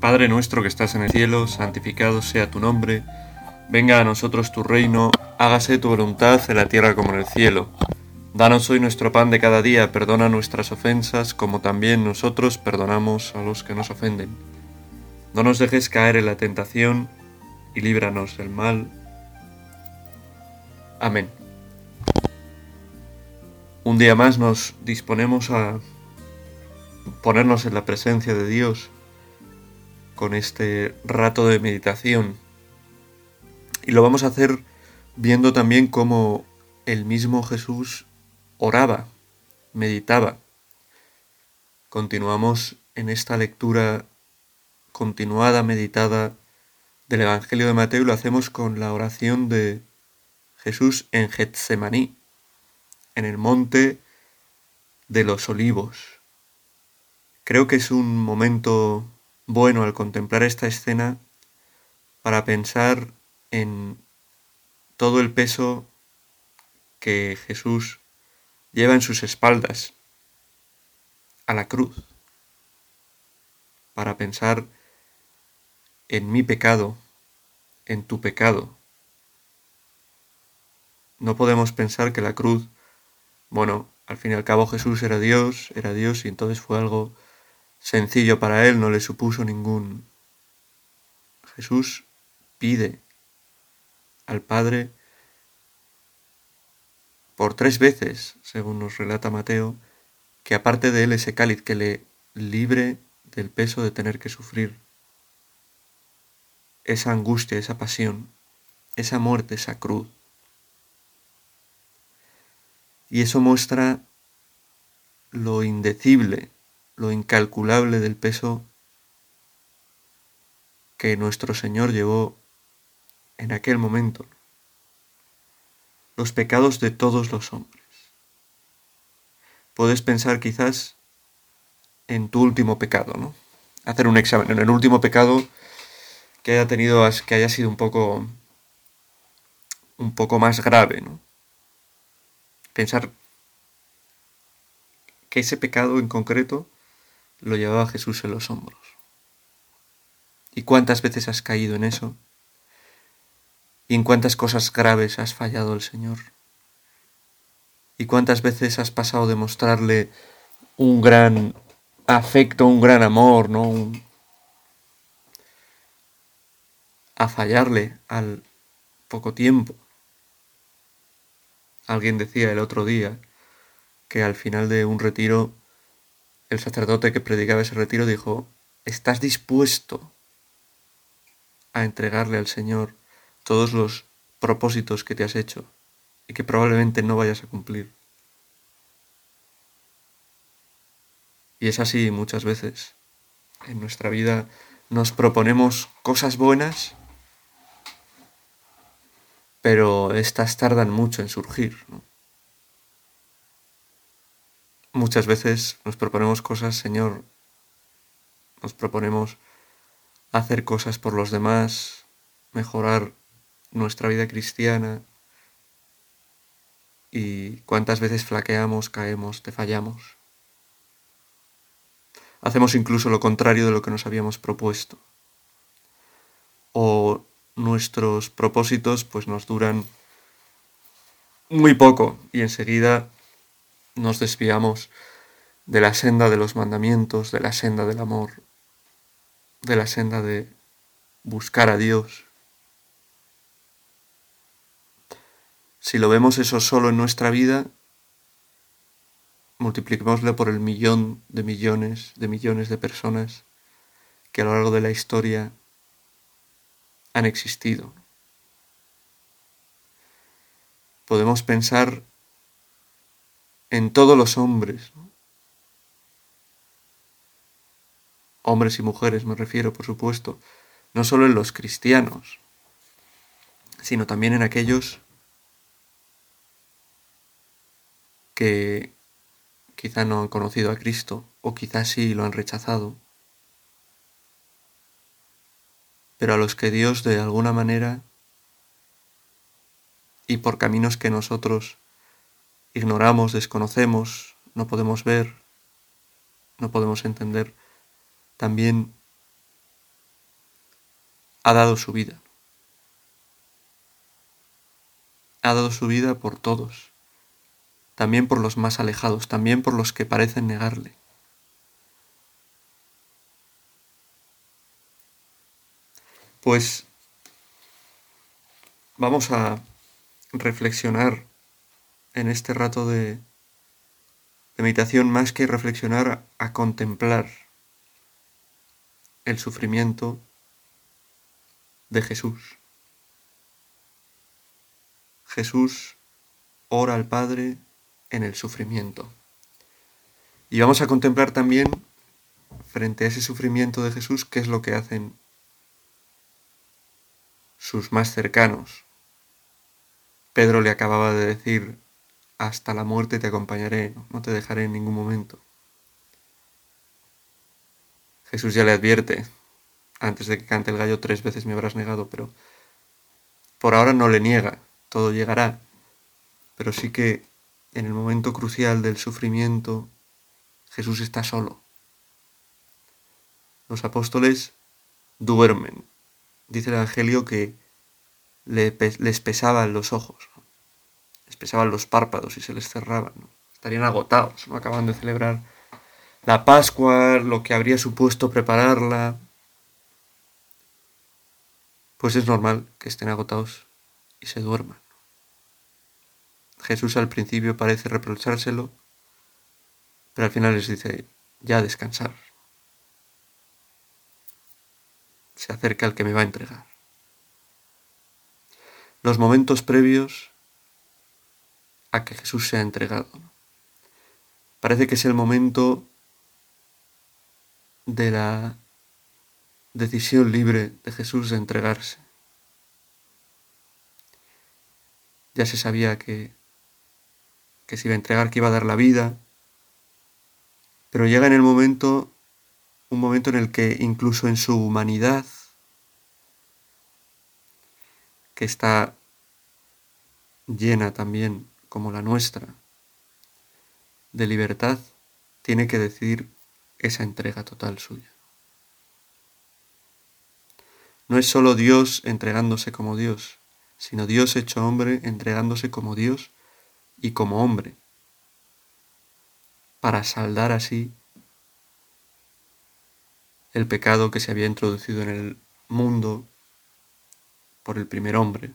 Padre nuestro que estás en el cielo, santificado sea tu nombre, venga a nosotros tu reino, hágase tu voluntad en la tierra como en el cielo. Danos hoy nuestro pan de cada día, perdona nuestras ofensas como también nosotros perdonamos a los que nos ofenden. No nos dejes caer en la tentación y líbranos del mal. Amén. Un día más nos disponemos a ponernos en la presencia de Dios con este rato de meditación. Y lo vamos a hacer viendo también cómo el mismo Jesús oraba, meditaba. Continuamos en esta lectura continuada, meditada del Evangelio de Mateo y lo hacemos con la oración de Jesús en Getsemaní, en el monte de los olivos. Creo que es un momento bueno al contemplar esta escena para pensar en todo el peso que Jesús lleva en sus espaldas a la cruz, para pensar en mi pecado, en tu pecado. No podemos pensar que la cruz, bueno, al fin y al cabo Jesús era Dios, era Dios y entonces fue algo sencillo para él, no le supuso ningún... Jesús pide al Padre por tres veces, según nos relata Mateo, que aparte de él ese cáliz que le libre del peso de tener que sufrir esa angustia, esa pasión, esa muerte, esa cruz. Y eso muestra lo indecible lo incalculable del peso que nuestro Señor llevó en aquel momento. Los pecados de todos los hombres. Puedes pensar quizás en tu último pecado, ¿no? Hacer un examen en el último pecado que haya tenido, que haya sido un poco, un poco más grave, ¿no? Pensar que ese pecado en concreto lo llevaba Jesús en los hombros. ¿Y cuántas veces has caído en eso? ¿Y en cuántas cosas graves has fallado el Señor? ¿Y cuántas veces has pasado de mostrarle un gran afecto, un gran amor, ¿no? a fallarle al poco tiempo. Alguien decía el otro día que al final de un retiro el sacerdote que predicaba ese retiro dijo, ¿estás dispuesto a entregarle al Señor todos los propósitos que te has hecho y que probablemente no vayas a cumplir? Y es así muchas veces. En nuestra vida nos proponemos cosas buenas, pero estas tardan mucho en surgir. Muchas veces nos proponemos cosas, Señor, nos proponemos hacer cosas por los demás, mejorar nuestra vida cristiana y cuántas veces flaqueamos, caemos, te fallamos. Hacemos incluso lo contrario de lo que nos habíamos propuesto. O nuestros propósitos pues nos duran muy poco y enseguida nos desviamos de la senda de los mandamientos, de la senda del amor, de la senda de buscar a Dios. Si lo vemos eso solo en nuestra vida, multipliquémoslo por el millón de millones de millones de personas que a lo largo de la historia han existido. Podemos pensar en todos los hombres. Hombres y mujeres me refiero, por supuesto, no solo en los cristianos, sino también en aquellos que quizá no han conocido a Cristo o quizá sí lo han rechazado, pero a los que Dios de alguna manera y por caminos que nosotros ignoramos, desconocemos, no podemos ver, no podemos entender, también ha dado su vida. Ha dado su vida por todos, también por los más alejados, también por los que parecen negarle. Pues vamos a reflexionar en este rato de, meditación más que reflexionar, a contemplar el sufrimiento de Jesús. Jesús ora al Padre en el sufrimiento. Y vamos a contemplar también, frente a ese sufrimiento de Jesús, qué es lo que hacen sus más cercanos. Pedro le acababa de decir, hasta la muerte te acompañaré, no te dejaré en ningún momento. Jesús ya le advierte, antes de que cante el gallo tres veces me habrás negado, pero por ahora no le niega, todo llegará, pero sí que en el momento crucial del sufrimiento Jesús está solo. Los apóstoles duermen. Dice el Evangelio que les pesaban los ojos, pesaban los párpados y se les cerraban. Estarían agotados, ¿no? acaban de celebrar la Pascua, lo que habría supuesto prepararla. Pues es normal que estén agotados y se duerman. Jesús al principio parece reprochárselo, pero al final les dice, ya descansar. Se acerca el que me va a entregar. Los momentos previos a que Jesús sea entregado. Parece que es el momento de la decisión libre de Jesús de entregarse. Ya se sabía que, que se iba a entregar, que iba a dar la vida, pero llega en el momento, un momento en el que incluso en su humanidad, que está llena también como la nuestra de libertad, tiene que decidir esa entrega total suya. No es solo Dios entregándose como Dios, sino Dios hecho hombre entregándose como Dios y como hombre, para saldar así el pecado que se había introducido en el mundo por el primer hombre,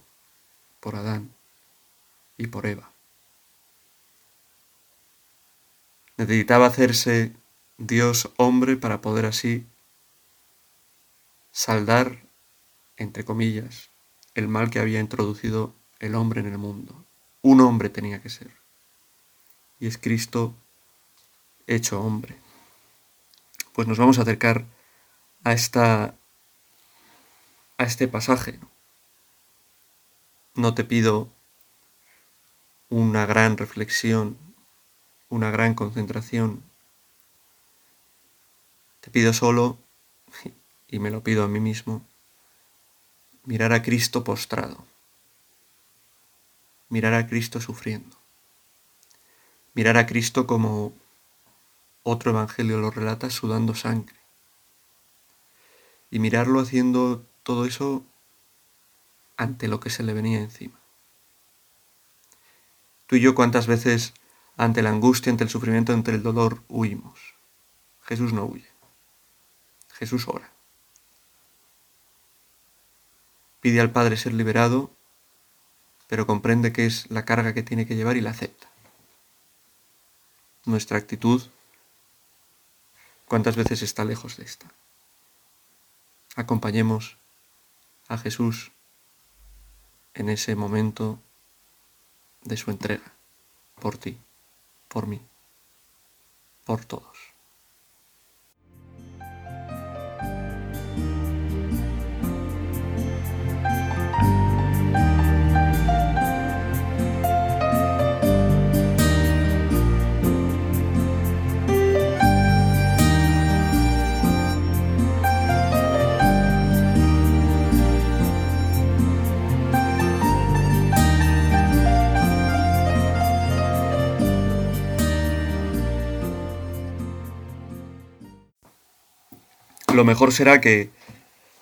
por Adán y por Eva. Necesitaba hacerse Dios hombre para poder así saldar, entre comillas, el mal que había introducido el hombre en el mundo. Un hombre tenía que ser. Y es Cristo hecho hombre. Pues nos vamos a acercar a esta a este pasaje. No te pido una gran reflexión, una gran concentración te pido solo, y me lo pido a mí mismo, mirar a Cristo postrado, mirar a Cristo sufriendo, mirar a Cristo como otro evangelio lo relata, sudando sangre, y mirarlo haciendo todo eso ante lo que se le venía encima. Tú y yo cuántas veces ante la angustia, ante el sufrimiento, ante el dolor huimos. Jesús no huye. Jesús ora. Pide al Padre ser liberado, pero comprende que es la carga que tiene que llevar y la acepta. Nuestra actitud, ¿cuántas veces está lejos de esta? Acompañemos a Jesús en ese momento de su entrega, por ti, por mí, por todos. Lo mejor será que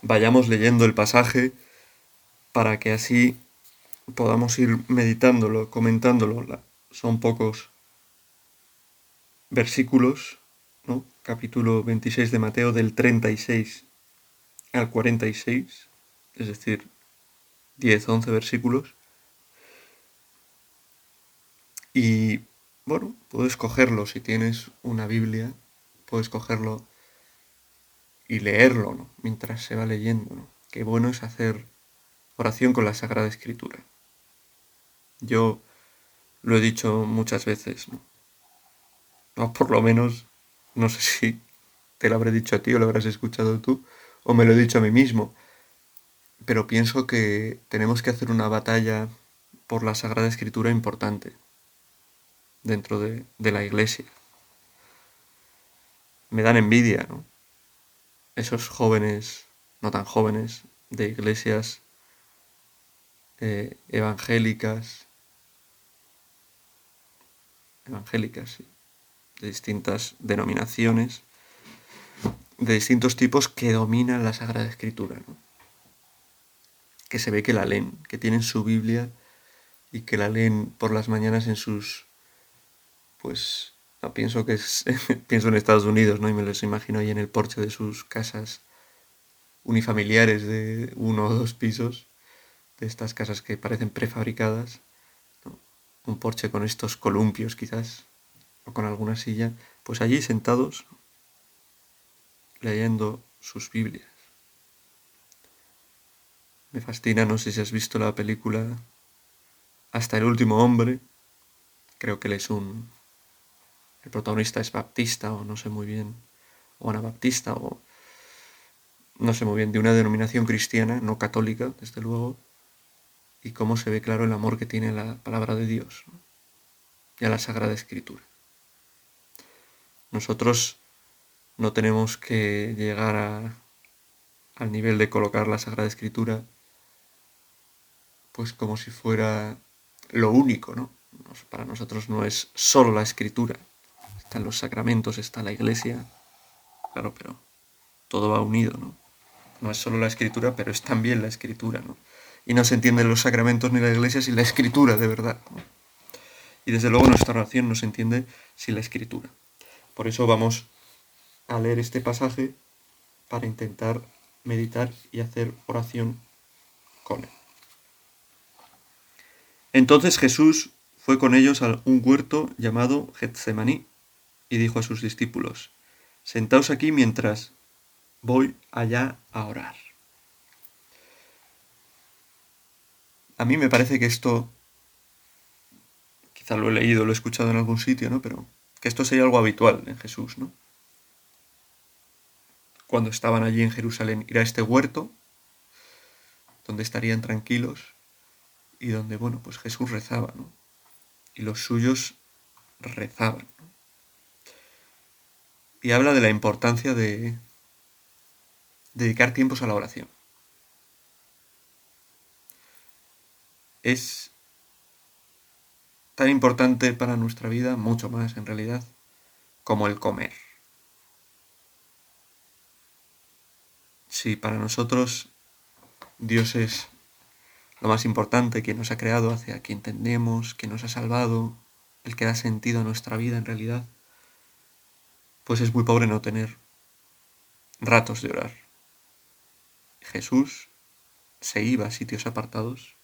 vayamos leyendo el pasaje para que así podamos ir meditándolo, comentándolo. Son pocos versículos, ¿no? capítulo 26 de Mateo del 36 al 46, es decir, 10, 11 versículos. Y bueno, puedes cogerlo si tienes una Biblia, puedes cogerlo y leerlo ¿no? mientras se va leyendo. ¿no? Qué bueno es hacer oración con la Sagrada Escritura. Yo lo he dicho muchas veces, ¿no? O por lo menos, no sé si te lo habré dicho a ti o lo habrás escuchado tú, o me lo he dicho a mí mismo. Pero pienso que tenemos que hacer una batalla por la Sagrada Escritura importante dentro de, la iglesia. Me dan envidia, ¿no? Esos jóvenes, no tan jóvenes, de iglesias eh, evangélicas, evangélicas, de distintas denominaciones, de distintos tipos que dominan la Sagrada Escritura, ¿no? que se ve que la leen, que tienen su Biblia y que la leen por las mañanas en sus pues pienso que es, pienso en Estados Unidos, ¿no? Y me los imagino ahí en el porche de sus casas unifamiliares de uno o dos pisos, de estas casas que parecen prefabricadas, un porche con estos columpios quizás, o con alguna silla, pues allí sentados leyendo sus Biblias. Me fascina, no sé si has visto la película Hasta el último hombre, creo que él es un el protagonista es baptista o no sé muy bien, o anabaptista o no sé muy bien, de una denominación cristiana, no católica, desde luego, y cómo se ve claro el amor que tiene la palabra de Dios y a la Sagrada Escritura. Nosotros no tenemos que llegar a, al nivel de colocar la Sagrada Escritura pues como si fuera lo único, ¿no? Para nosotros no es solo la escritura, están los sacramentos, está la iglesia, claro, pero todo va unido, ¿no? No es solo la escritura, pero es también la escritura, ¿no? Y no se entienden los sacramentos ni la iglesia sin la escritura de verdad. Y desde luego nuestra oración no se entiende sin la escritura. Por eso vamos a leer este pasaje para intentar meditar y hacer oración con él. Entonces Jesús fue con ellos a un huerto llamado Getsemaní y dijo a sus discípulos, Sentaos aquí mientras voy allá a orar. A mí me parece que esto, quizá lo he leído, lo he escuchado en algún sitio, ¿no? Pero que esto sería algo habitual en Jesús, ¿no? Cuando estaban allí en Jerusalén, ir a este huerto, donde estarían tranquilos y donde, bueno, pues Jesús rezaba, ¿no? Y los suyos rezaban y habla de la importancia de dedicar tiempos a la oración. Es tan importante para nuestra vida, mucho más en realidad, como el comer. Si para nosotros Dios es lo más importante, quien nos ha creado, hacia quien tendemos, quien nos ha salvado, el que da sentido a nuestra vida en realidad, pues es muy pobre no tener ratos de orar. Jesús se iba a sitios apartados,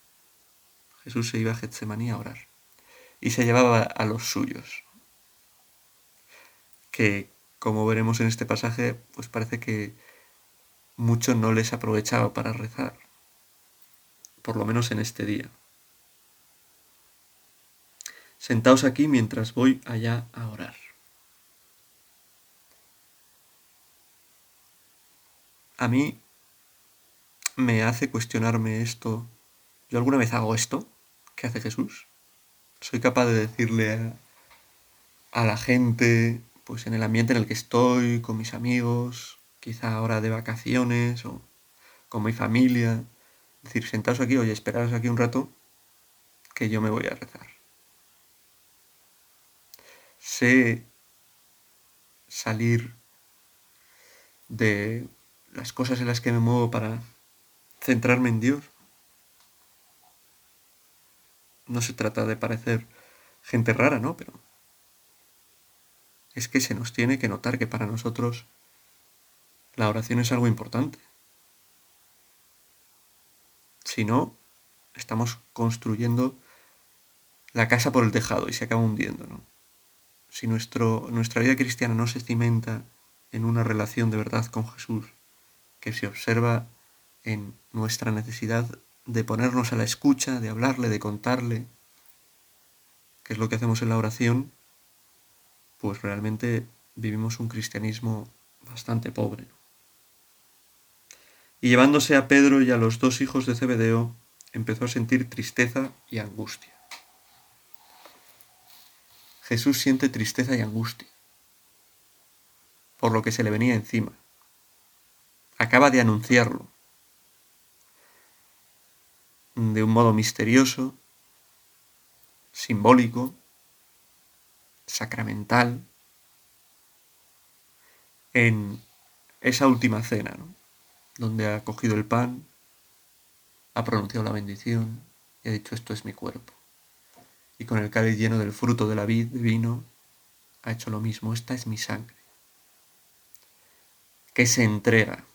Jesús se iba a Getsemaní a orar y se llevaba a los suyos, que como veremos en este pasaje, pues parece que mucho no les aprovechaba para rezar, por lo menos en este día. Sentaos aquí mientras voy allá a orar. A mí me hace cuestionarme esto. ¿Yo alguna vez hago esto? ¿Qué hace Jesús? ¿Soy capaz de decirle a, la gente, pues en el ambiente en el que estoy, con mis amigos, quizá ahora de vacaciones o con mi familia, decir, sentaos aquí, oye, esperaos aquí un rato, que yo me voy a rezar. Sé salir de las cosas en las que me muevo para centrarme en Dios. No se trata de parecer gente rara, ¿no? Pero es que se nos tiene que notar que para nosotros la oración es algo importante. Si no, estamos construyendo la casa por el tejado y se acaba hundiendo, ¿no? Si nuestro, nuestra vida cristiana no se cimenta en una relación de verdad con Jesús, que se observa en nuestra necesidad de ponernos a la escucha, de hablarle, de contarle, que es lo que hacemos en la oración, pues realmente vivimos un cristianismo bastante pobre. Y llevándose a Pedro y a los dos hijos de Zebedeo, empezó a sentir tristeza y angustia. Jesús siente tristeza y angustia por lo que se le venía encima. Acaba de anunciarlo de un modo misterioso, simbólico, sacramental, en esa última cena, donde ha cogido el pan, ha pronunciado la bendición y ha dicho esto es mi cuerpo. Y con el cáliz lleno del fruto de la vid, vino, ha hecho lo mismo, esta es mi sangre, que se entrega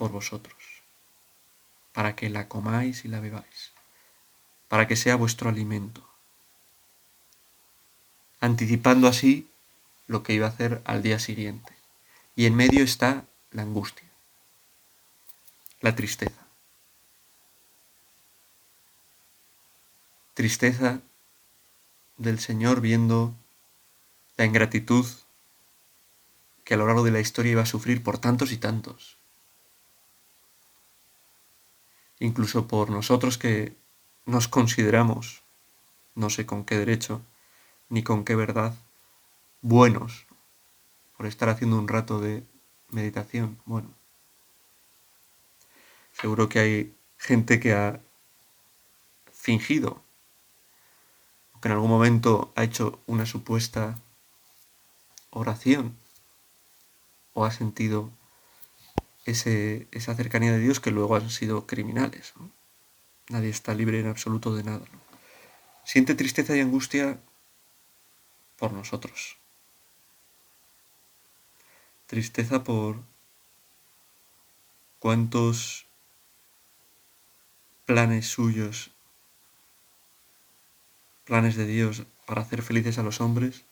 por vosotros, para que la comáis y la bebáis, para que sea vuestro alimento, anticipando así lo que iba a hacer al día siguiente. Y en medio está la angustia, la tristeza. Tristeza del Señor viendo la ingratitud que a lo largo de la historia iba a sufrir por tantos y tantos. Incluso por nosotros que nos consideramos, no sé con qué derecho, ni con qué verdad, buenos por estar haciendo un rato de meditación. Bueno, seguro que hay gente que ha fingido que en algún momento ha hecho una supuesta oración o ha sentido esa cercanía de Dios que luego han sido criminales. Nadie está libre en absoluto de nada. Siente tristeza y angustia por nosotros. Tristeza por cuántos planes suyos planes de Dios para hacer felices a los hombres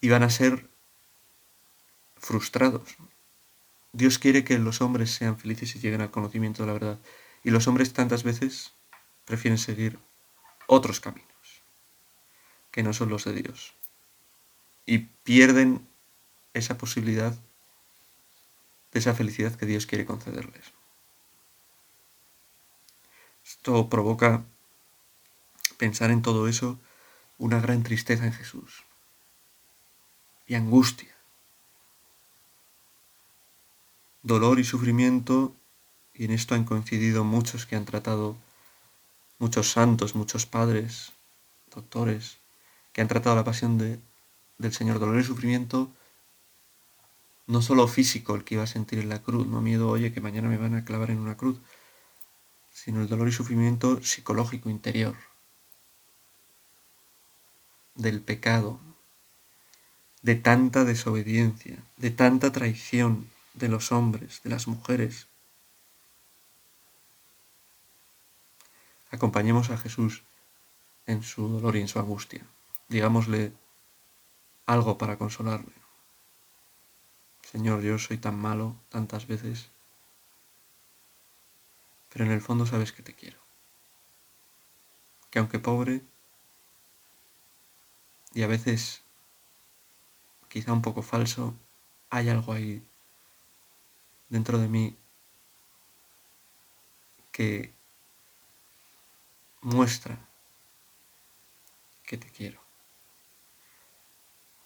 iban a ser frustrados. Dios quiere que los hombres sean felices y lleguen al conocimiento de la verdad. Y los hombres tantas veces prefieren seguir otros caminos que no son los de Dios. Y pierden esa posibilidad de esa felicidad que Dios quiere concederles. Esto provoca pensar en todo eso, una gran tristeza en Jesús y angustia, dolor y sufrimiento, y en esto han coincidido muchos que han tratado, muchos santos, muchos padres, doctores, que han tratado la pasión de, del Señor, dolor y sufrimiento, no solo físico el que iba a sentir en la cruz, no miedo, oye, que mañana me van a clavar en una cruz, sino el dolor y sufrimiento psicológico interior del pecado, de tanta desobediencia, de tanta traición de los hombres, de las mujeres. Acompañemos a Jesús en su dolor y en su angustia. Digámosle algo para consolarle. Señor, yo soy tan malo tantas veces, pero en el fondo sabes que te quiero. Que aunque pobre, y a veces quizá un poco falso, hay algo ahí dentro de mí que muestra que te quiero.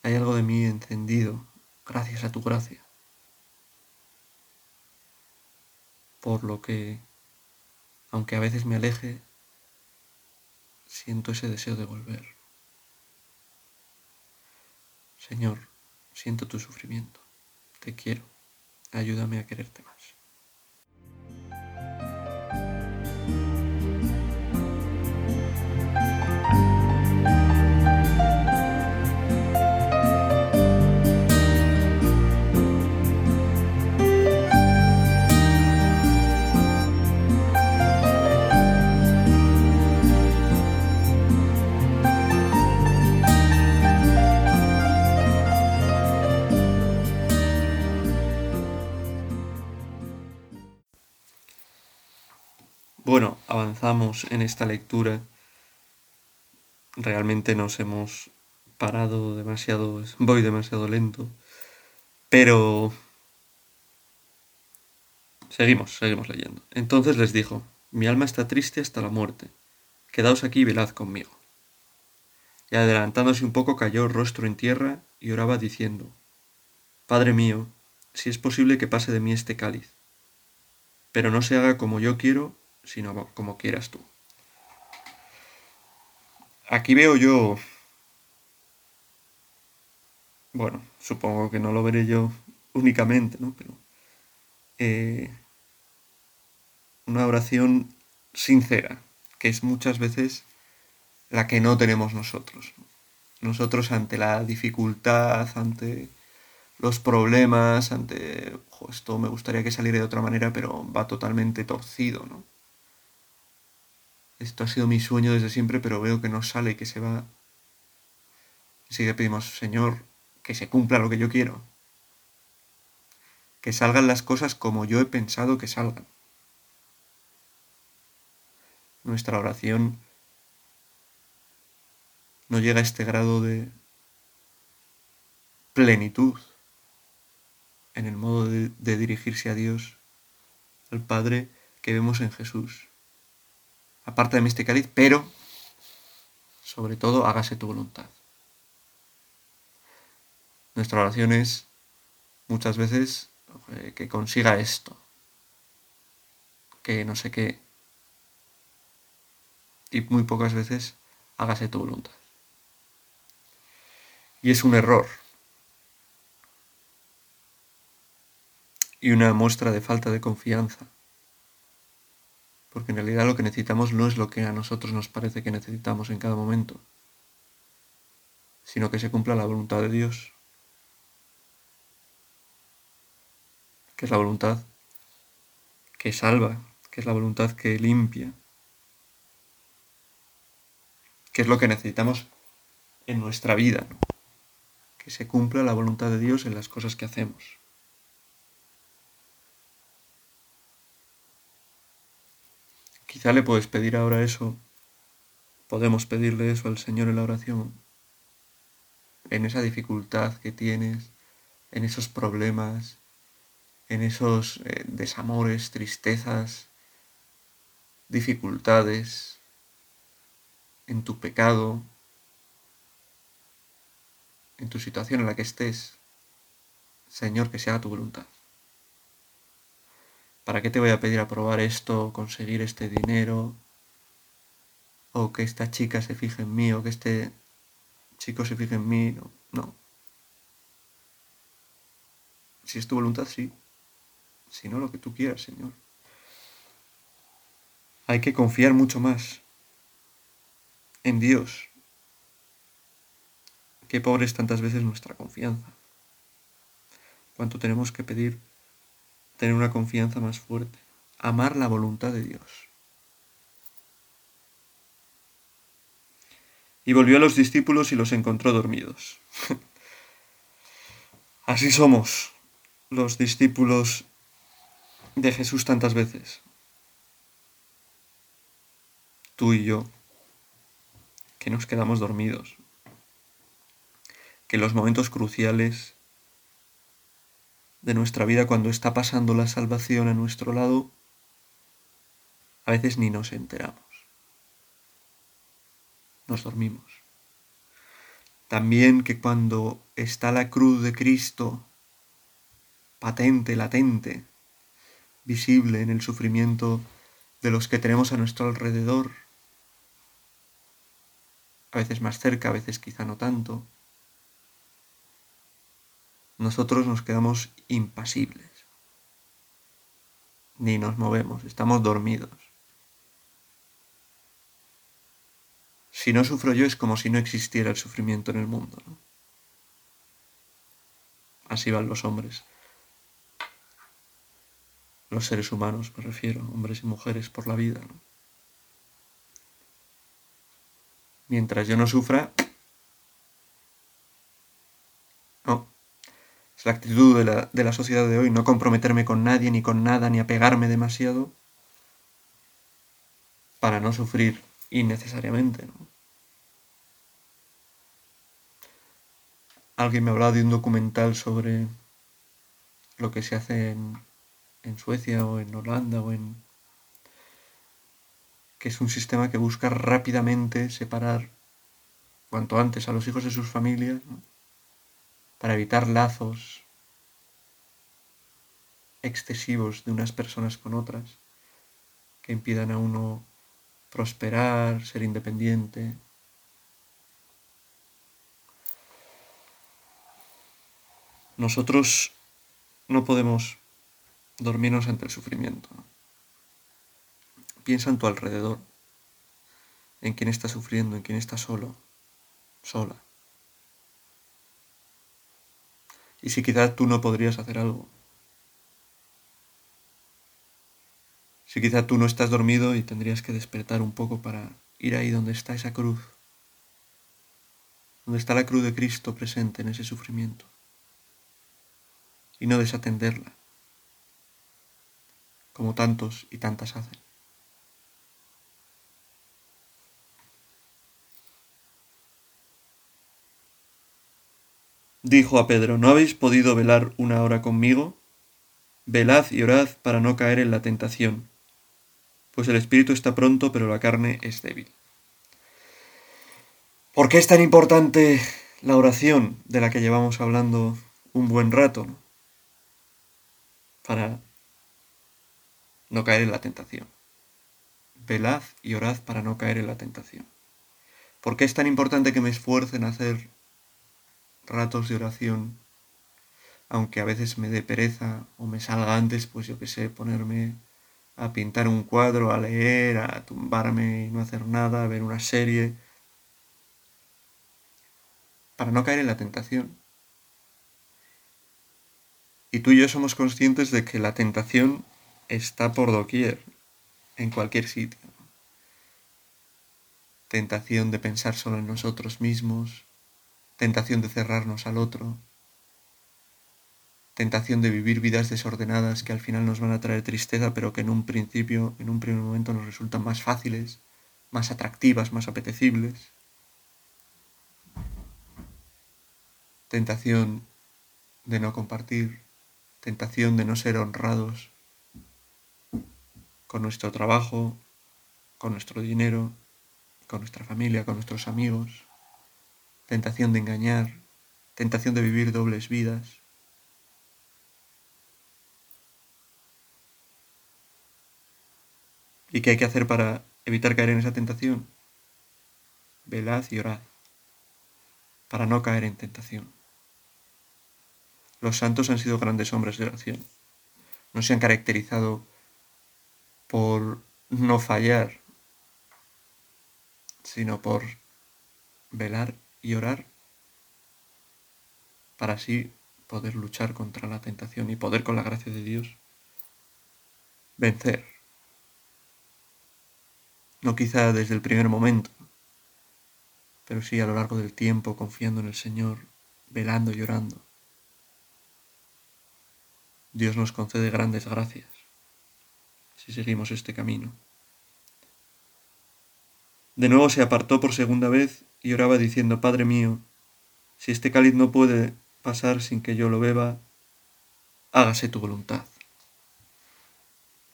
Hay algo de mí encendido gracias a tu gracia. Por lo que, aunque a veces me aleje, siento ese deseo de volver. Señor, siento tu sufrimiento, te quiero, ayúdame a quererte más. En esta lectura. Realmente nos hemos parado demasiado, voy demasiado lento, pero seguimos, seguimos leyendo. Entonces les dijo, mi alma está triste hasta la muerte, quedaos aquí y velad conmigo. Y adelantándose un poco cayó rostro en tierra y oraba diciendo, Padre mío, si es posible que pase de mí este cáliz, pero no se haga como yo quiero, sino como quieras tú. Aquí veo yo... Bueno, supongo que no lo veré yo únicamente, ¿no? Pero... Eh, una oración sincera, que es muchas veces la que no tenemos nosotros. Nosotros ante la dificultad, ante los problemas, ante esto me gustaría que saliera de otra manera, pero va totalmente torcido, ¿no? Esto ha sido mi sueño desde siempre, pero veo que no sale, que se va. Así que pedimos, Señor, que se cumpla lo que yo quiero. Que salgan las cosas como yo he pensado que salgan. Nuestra oración no llega a este grado de plenitud en el modo de, de dirigirse a Dios, al Padre que vemos en Jesús aparte de mí pero sobre todo hágase tu voluntad. Nuestra oración es muchas veces eh, que consiga esto, que no sé qué, y muy pocas veces hágase tu voluntad. Y es un error. Y una muestra de falta de confianza porque en realidad lo que necesitamos no es lo que a nosotros nos parece que necesitamos en cada momento, sino que se cumpla la voluntad de Dios, que es la voluntad que salva, que es la voluntad que limpia, que es lo que necesitamos en nuestra vida, que se cumpla la voluntad de Dios en las cosas que hacemos. Quizá le puedes pedir ahora eso, podemos pedirle eso al Señor en la oración, en esa dificultad que tienes, en esos problemas, en esos eh, desamores, tristezas, dificultades, en tu pecado, en tu situación en la que estés. Señor, que sea tu voluntad. ¿Para qué te voy a pedir aprobar esto, conseguir este dinero? O que esta chica se fije en mí, o que este chico se fije en mí. No, no. Si es tu voluntad, sí. Si no, lo que tú quieras, Señor. Hay que confiar mucho más en Dios. Qué pobre es tantas veces nuestra confianza. Cuánto tenemos que pedir tener una confianza más fuerte, amar la voluntad de Dios. Y volvió a los discípulos y los encontró dormidos. Así somos los discípulos de Jesús tantas veces. Tú y yo, que nos quedamos dormidos, que en los momentos cruciales de nuestra vida cuando está pasando la salvación a nuestro lado, a veces ni nos enteramos. Nos dormimos. También que cuando está la cruz de Cristo patente, latente, visible en el sufrimiento de los que tenemos a nuestro alrededor, a veces más cerca, a veces quizá no tanto, nosotros nos quedamos impasibles. ni nos movemos, estamos dormidos. Si no sufro yo es como si no existiera el sufrimiento en el mundo. Así van los hombres. Los seres humanos, me refiero, hombres y mujeres por la vida. Mientras yo no sufra, no. Es la actitud de la, de la sociedad de hoy, no comprometerme con nadie, ni con nada, ni apegarme demasiado para no sufrir innecesariamente. Alguien me hablado de un documental sobre lo que se hace en, en Suecia o en Holanda o en... que es un sistema que busca rápidamente separar cuanto antes a los hijos de sus familias para evitar lazos excesivos de unas personas con otras que impidan a uno prosperar, ser independiente. Nosotros no podemos dormirnos ante el sufrimiento. Piensa en tu alrededor, en quién está sufriendo, en quién está solo, sola. Y si quizás tú no podrías hacer algo. Si quizás tú no estás dormido y tendrías que despertar un poco para ir ahí donde está esa cruz, donde está la cruz de Cristo presente en ese sufrimiento, y no desatenderla como tantos y tantas hacen. Dijo a Pedro, ¿no habéis podido velar una hora conmigo? Velad y orad para no caer en la tentación, pues el espíritu está pronto, pero la carne es débil. ¿Por qué es tan importante la oración de la que llevamos hablando un buen rato? Para no caer en la tentación. Velad y orad para no caer en la tentación. ¿Por qué es tan importante que me esfuerce en hacer ratos de oración? Aunque a veces me dé pereza o me salga antes, pues yo qué sé, ponerme a pintar un cuadro, a leer, a tumbarme y no hacer nada, a ver una serie, para no caer en la tentación. Y tú y yo somos conscientes de que la tentación está por doquier, en cualquier sitio. Tentación de pensar solo en nosotros mismos, tentación de cerrarnos al otro, tentación de vivir vidas desordenadas que al final nos van a traer tristeza, pero que en un principio, en un primer momento nos resultan más fáciles, más atractivas, más apetecibles. Tentación de no compartir, tentación de no ser honrados, con nuestro trabajo, con nuestro dinero, con nuestra familia, con nuestros amigos, tentación de engañar, tentación de vivir dobles vidas. ¿Y qué hay que hacer para evitar caer en esa tentación? Velad y orad, para no caer en tentación. Los santos han sido grandes hombres de oración. No se han caracterizado por no fallar, sino por velar y orar para así poder luchar contra la tentación y poder con la gracia de Dios vencer. No quizá desde el primer momento, pero sí a lo largo del tiempo confiando en el Señor, velando y orando. Dios nos concede grandes gracias si seguimos este camino. De nuevo se apartó por segunda vez y oraba diciendo, Padre mío, si este cáliz no puede pasar sin que yo lo beba, hágase tu voluntad.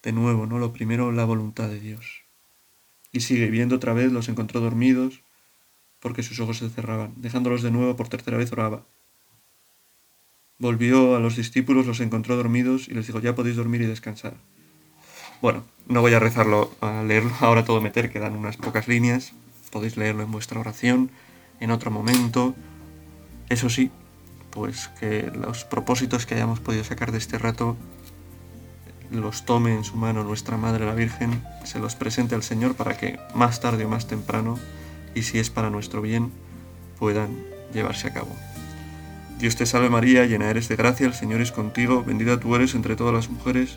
De nuevo, ¿no? Lo primero, la voluntad de Dios. Y sigue viendo otra vez, los encontró dormidos, porque sus ojos se cerraban. Dejándolos de nuevo, por tercera vez oraba. Volvió a los discípulos, los encontró dormidos y les dijo, ya podéis dormir y descansar. Bueno, no voy a rezarlo, a leerlo ahora todo meter, quedan unas pocas líneas, podéis leerlo en vuestra oración, en otro momento. Eso sí, pues que los propósitos que hayamos podido sacar de este rato los tome en su mano nuestra Madre la Virgen, se los presente al Señor para que más tarde o más temprano, y si es para nuestro bien, puedan llevarse a cabo. Dios te salve María, llena eres de gracia, el Señor es contigo, bendita tú eres entre todas las mujeres,